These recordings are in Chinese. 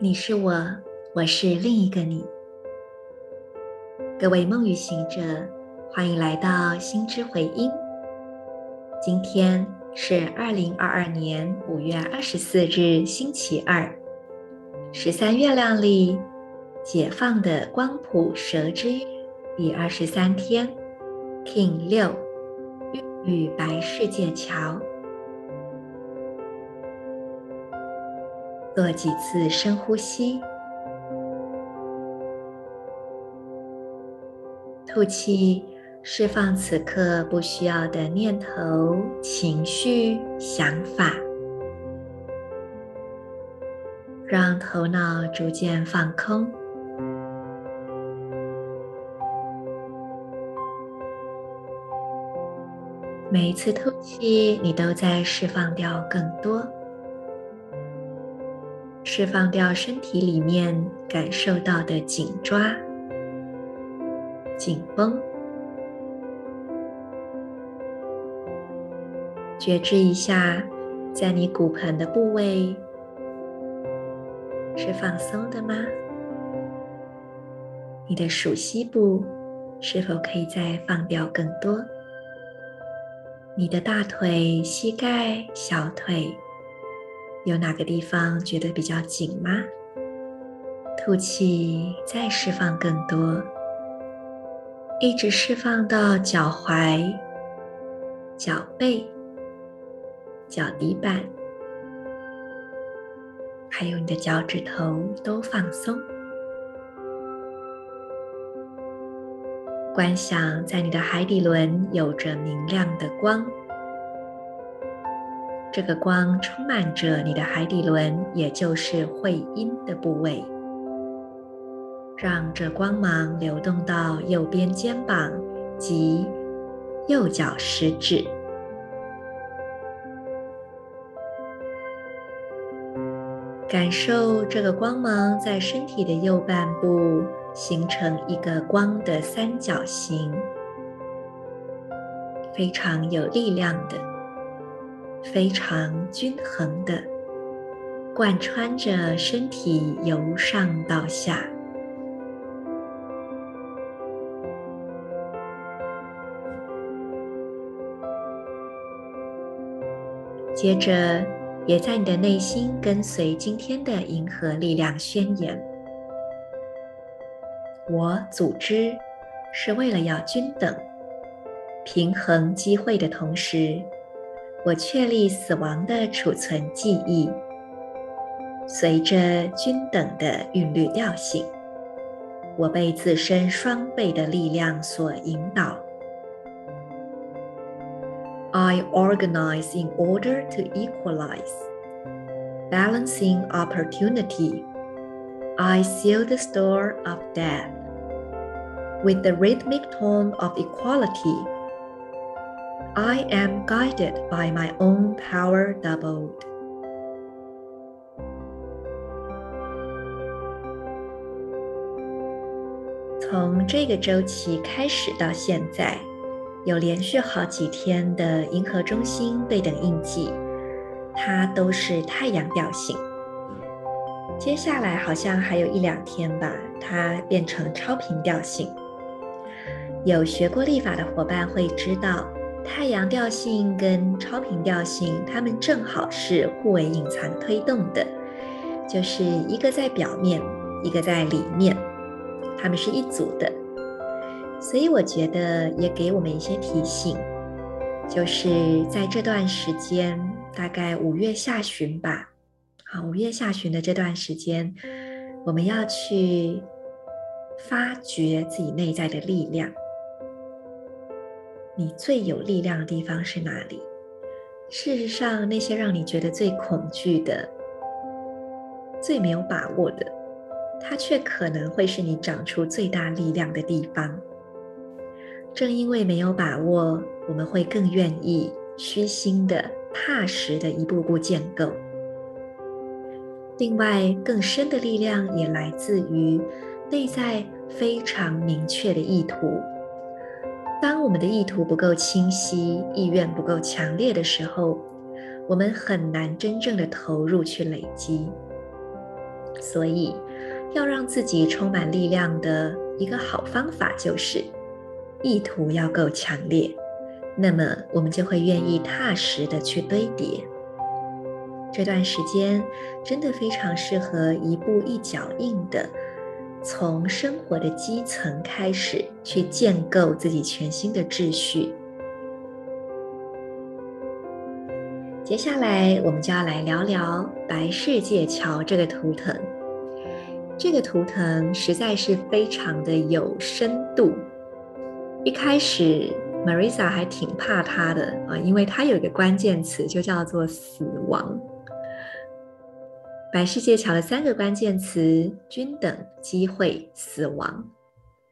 你是我，我是另一个你。各位梦语行者，欢迎来到心之回音。今天是二零二二年五月二十四日，星期二，十三月亮历解放的光谱蛇之月第二十三天，Kin 六，孕育白世界桥。做几次深呼吸，吐气，释放此刻不需要的念头、情绪、想法，让头脑逐渐放空。每一次吐气，你都在释放掉更多。释放掉身体里面感受到的紧抓、紧绷，觉知一下，在你骨盆的部位是放松的吗？你的属膝部是否可以再放掉更多？你的大腿、膝盖、小腿。有哪个地方觉得比较紧吗？吐气，再释放更多，一直释放到脚踝、脚背、脚底板，还有你的脚趾头都放松。观想在你的海底轮有着明亮的光。这个光充满着你的海底轮，也就是会阴的部位，让这光芒流动到右边肩膀及右脚食指，感受这个光芒在身体的右半部形成一个光的三角形，非常有力量的。非常均衡的贯穿着身体，由上到下。接着，也在你的内心跟随今天的银河力量宣言：我组织是为了要均等、平衡机会的同时。我确立死亡的储存记忆，随着均等的韵律调性，我被自身双倍的力量所引导。I organize in order to equalize, balancing opportunity. I seal the store of death with the rhythmic tone of equality. I am guided by my own power doubled. 从这个周期开始到现在，有连续好几天的银河中心对等印记，它都是太阳调性。接下来好像还有一两天吧，它变成超频调性。有学过历法的伙伴会知道。太阳调性跟超频调性，它们正好是互为隐藏推动的，就是一个在表面，一个在里面，它们是一组的。所以我觉得也给我们一些提醒，就是在这段时间，大概五月下旬吧，好，五月下旬的这段时间，我们要去发掘自己内在的力量。你最有力量的地方是哪里？事实上，那些让你觉得最恐惧的、最没有把握的，它却可能会是你长出最大力量的地方。正因为没有把握，我们会更愿意虚心的、踏实的一步步建构。另外，更深的力量也来自于内在非常明确的意图。当我们的意图不够清晰，意愿不够强烈的时候，我们很难真正的投入去累积。所以，要让自己充满力量的一个好方法就是，意图要够强烈，那么我们就会愿意踏实的去堆叠。这段时间真的非常适合一步一脚印的，从生活的基层开始去建构自己全新的秩序。接下来，我们就要来聊聊白世界桥这个图腾。这个图腾实在是非常的有深度。一开始，Marisa 还挺怕它的啊，因为它有一个关键词，就叫做死亡。白世界桥的三个关键词：均等、机会、死亡，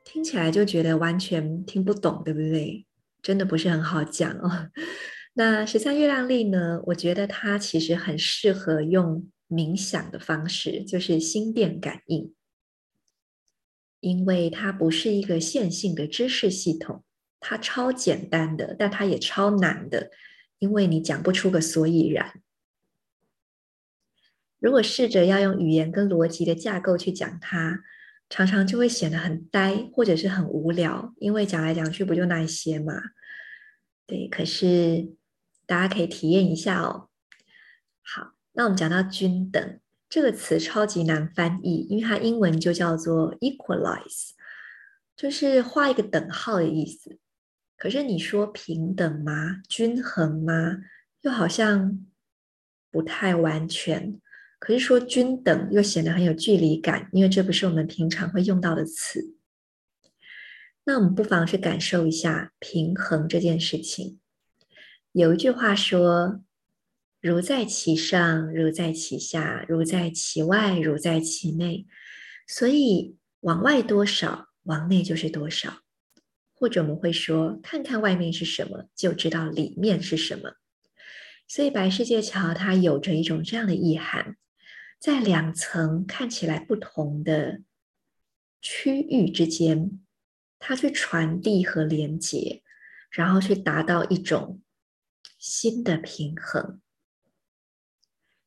听起来就觉得完全听不懂，对不对？真的不是很好讲哦。那十三月亮历呢？我觉得它其实很适合用冥想的方式，就是心电感应，因为它不是一个线性的知识系统，它超简单的，但它也超难的，因为你讲不出个所以然。如果试着要用语言跟逻辑的架构去讲它，常常就会显得很呆，或者是很无聊，因为讲来讲去不就那一些嘛。对，可是大家可以体验一下哦。好，那我们讲到均等这个词超级难翻译，因为它英文就叫做 equalize，就是画一个等号的意思。可是你说平等吗？均衡吗？又好像不太完全。可是说均等又显得很有距离感，因为这不是我们平常会用到的词。那我们不妨去感受一下平衡这件事情。有一句话说：“如在其上，如在其下；如在其外，如在其内。”所以往外多少，往内就是多少。或者我们会说：“看看外面是什么，就知道里面是什么。”所以白世界桥它有着一种这样的意涵。在两层看起来不同的区域之间，它去传递和连接，然后去达到一种新的平衡。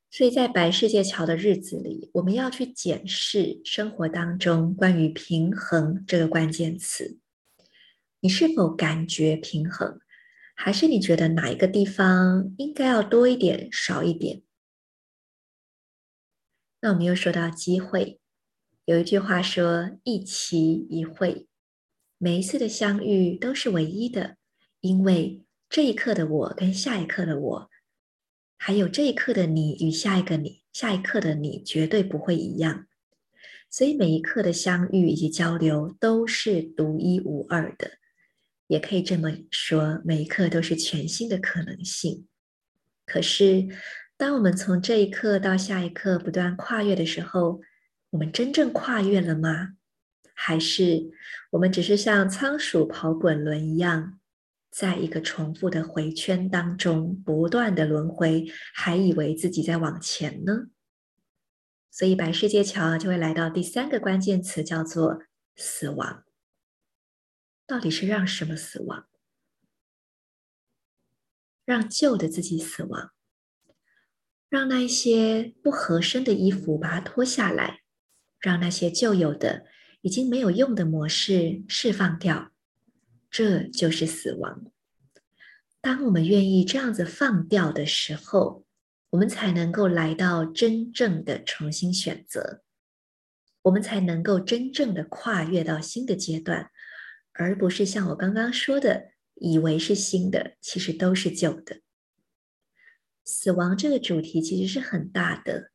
所以在白世界桥的日子里，我们要去检视生活当中关于平衡这个关键词。你是否感觉平衡？还是你觉得哪一个地方应该要多一点，少一点？那我们又说到机会，有一句话说“一期一会”，每一次的相遇都是唯一的，因为这一刻的我跟下一刻的我，还有这一刻的你与下一个你，下一刻的你绝对不会一样，所以每一刻的相遇以及交流都是独一无二的，也可以这么说，每一刻都是全新的可能性。可是，当我们从这一刻到下一刻不断跨越的时候，我们真正跨越了吗？还是我们只是像仓鼠跑滚轮一样，在一个重复的回圈当中不断的轮回，还以为自己在往前呢？所以白世界桥就会来到第三个关键词，叫做死亡。到底是让什么死亡？让旧的自己死亡。让那些不合身的衣服把它脱下来，让那些旧有的、已经没有用的模式释放掉，这就是死亡。当我们愿意这样子放掉的时候，我们才能够来到真正的重新选择，我们才能够真正的跨越到新的阶段，而不是像我刚刚说的，以为是新的，其实都是旧的。死亡这个主题其实是很大的，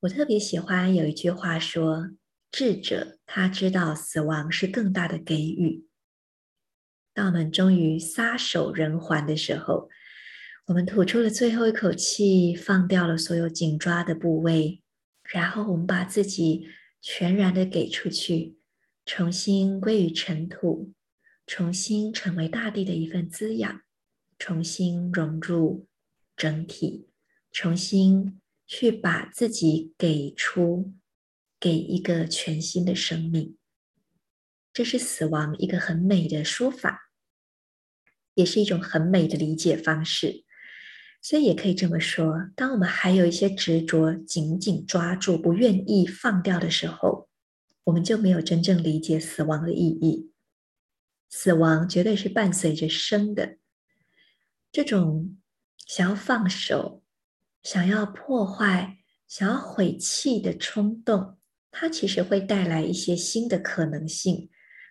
我特别喜欢有一句话说：“智者他知道死亡是更大的给予。”当我们终于撒手人寰的时候，我们吐出了最后一口气，放掉了所有紧抓的部位，然后我们把自己全然的给出去，重新归于尘土，重新成为大地的一份滋养，重新融入。整体重新去把自己给出，给一个全新的生命，这是死亡一个很美的说法，也是一种很美的理解方式。所以也可以这么说：当我们还有一些执着紧紧抓住、不愿意放掉的时候，我们就没有真正理解死亡的意义。死亡绝对是伴随着生的，这种想要放手、想要破坏、想要毁弃的冲动，它其实会带来一些新的可能性，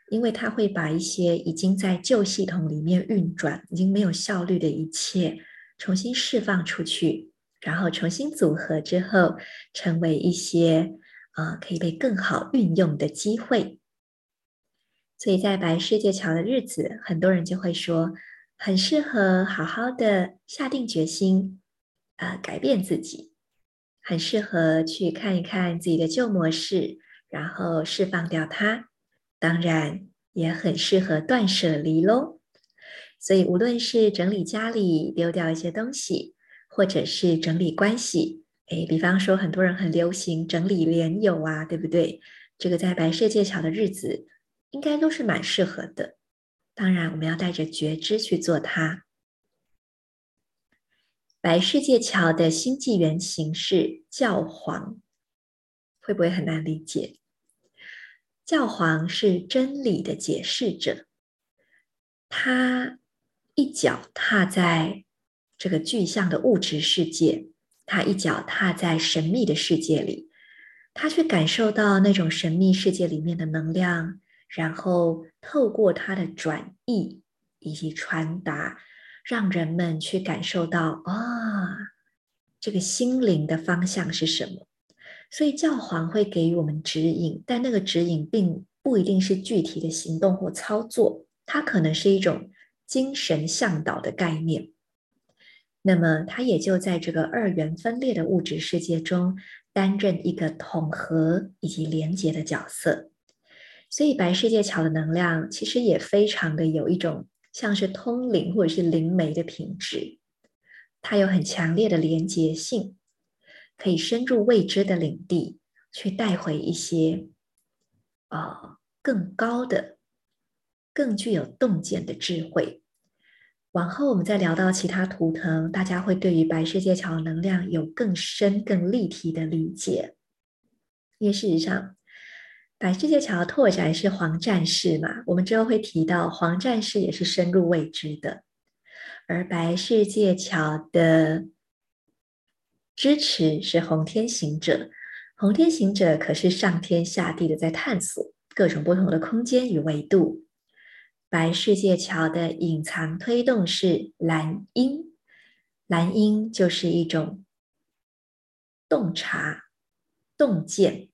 因为它会把一些已经在旧系统里面运转、已经没有效率的一切重新释放出去，然后重新组合之后，成为一些啊、呃、可以被更好运用的机会。所以在白世界桥的日子，很多人就会说，很适合好好的下定决心，呃，改变自己，很适合去看一看自己的旧模式，然后释放掉它。当然，也很适合断舍离喽。所以，无论是整理家里，丢掉一些东西，或者是整理关系，诶，比方说，很多人很流行整理莲友啊，对不对？这个在白世界桥的日子。应该都是蛮适合的，当然我们要带着觉知去做它。白世界桥的星际原型是教皇，会不会很难理解？教皇是真理的解释者，他一脚踏在这个具象的物质世界，他一脚踏在神秘的世界里，他去感受到那种神秘世界里面的能量。然后透过它的转译以及传达，让人们去感受到啊、这个心灵的方向是什么？所以教皇会给予我们指引，但那个指引并不一定是具体的行动或操作，它可能是一种精神向导的概念。那么，它也就在这个二元分裂的物质世界中，担任一个统合以及连接的角色。所以白世界桥的能量其实也非常的有一种像是通灵或者是灵媒的品质，它有很强烈的连结性，可以深入未知的领地，去带回一些、呃、更高的、更具有洞见的智慧。往后我们再聊到其他图腾，大家会对于白世界桥能量有更深、更立体的理解，因为事实上。白世界桥拓展是黄战士嘛？我们之后会提到黄战士也是深入未知的，而白世界桥的支持是红天行者。红天行者可是上天下地的在探索各种不同的空间与维度。白世界桥的隐藏推动是蓝鹰，蓝鹰就是一种洞察、洞见。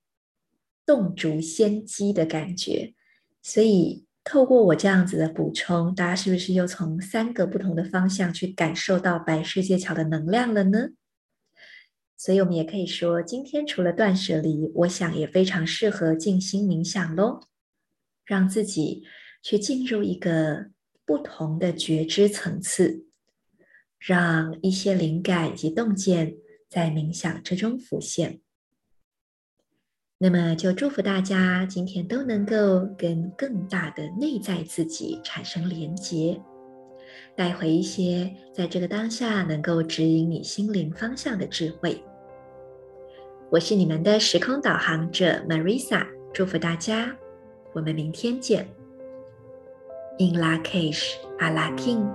洞烛先机的感觉，所以透过我这样子的补充，大家是不是又从三个不同的方向去感受到白世界桥的能量了呢？所以，我们也可以说，今天除了断舍离，我想也非常适合静心冥想喽，让自己去进入一个不同的觉知层次，让一些灵感以及洞见在冥想之中浮现。那么，就祝福大家今天都能够跟更大的内在自己产生连结，带回一些在这个当下能够指引你心灵方向的智慧。我是你们的时空导航者 Marisa，祝福大家，我们明天见。In Lak'ech Ala K'in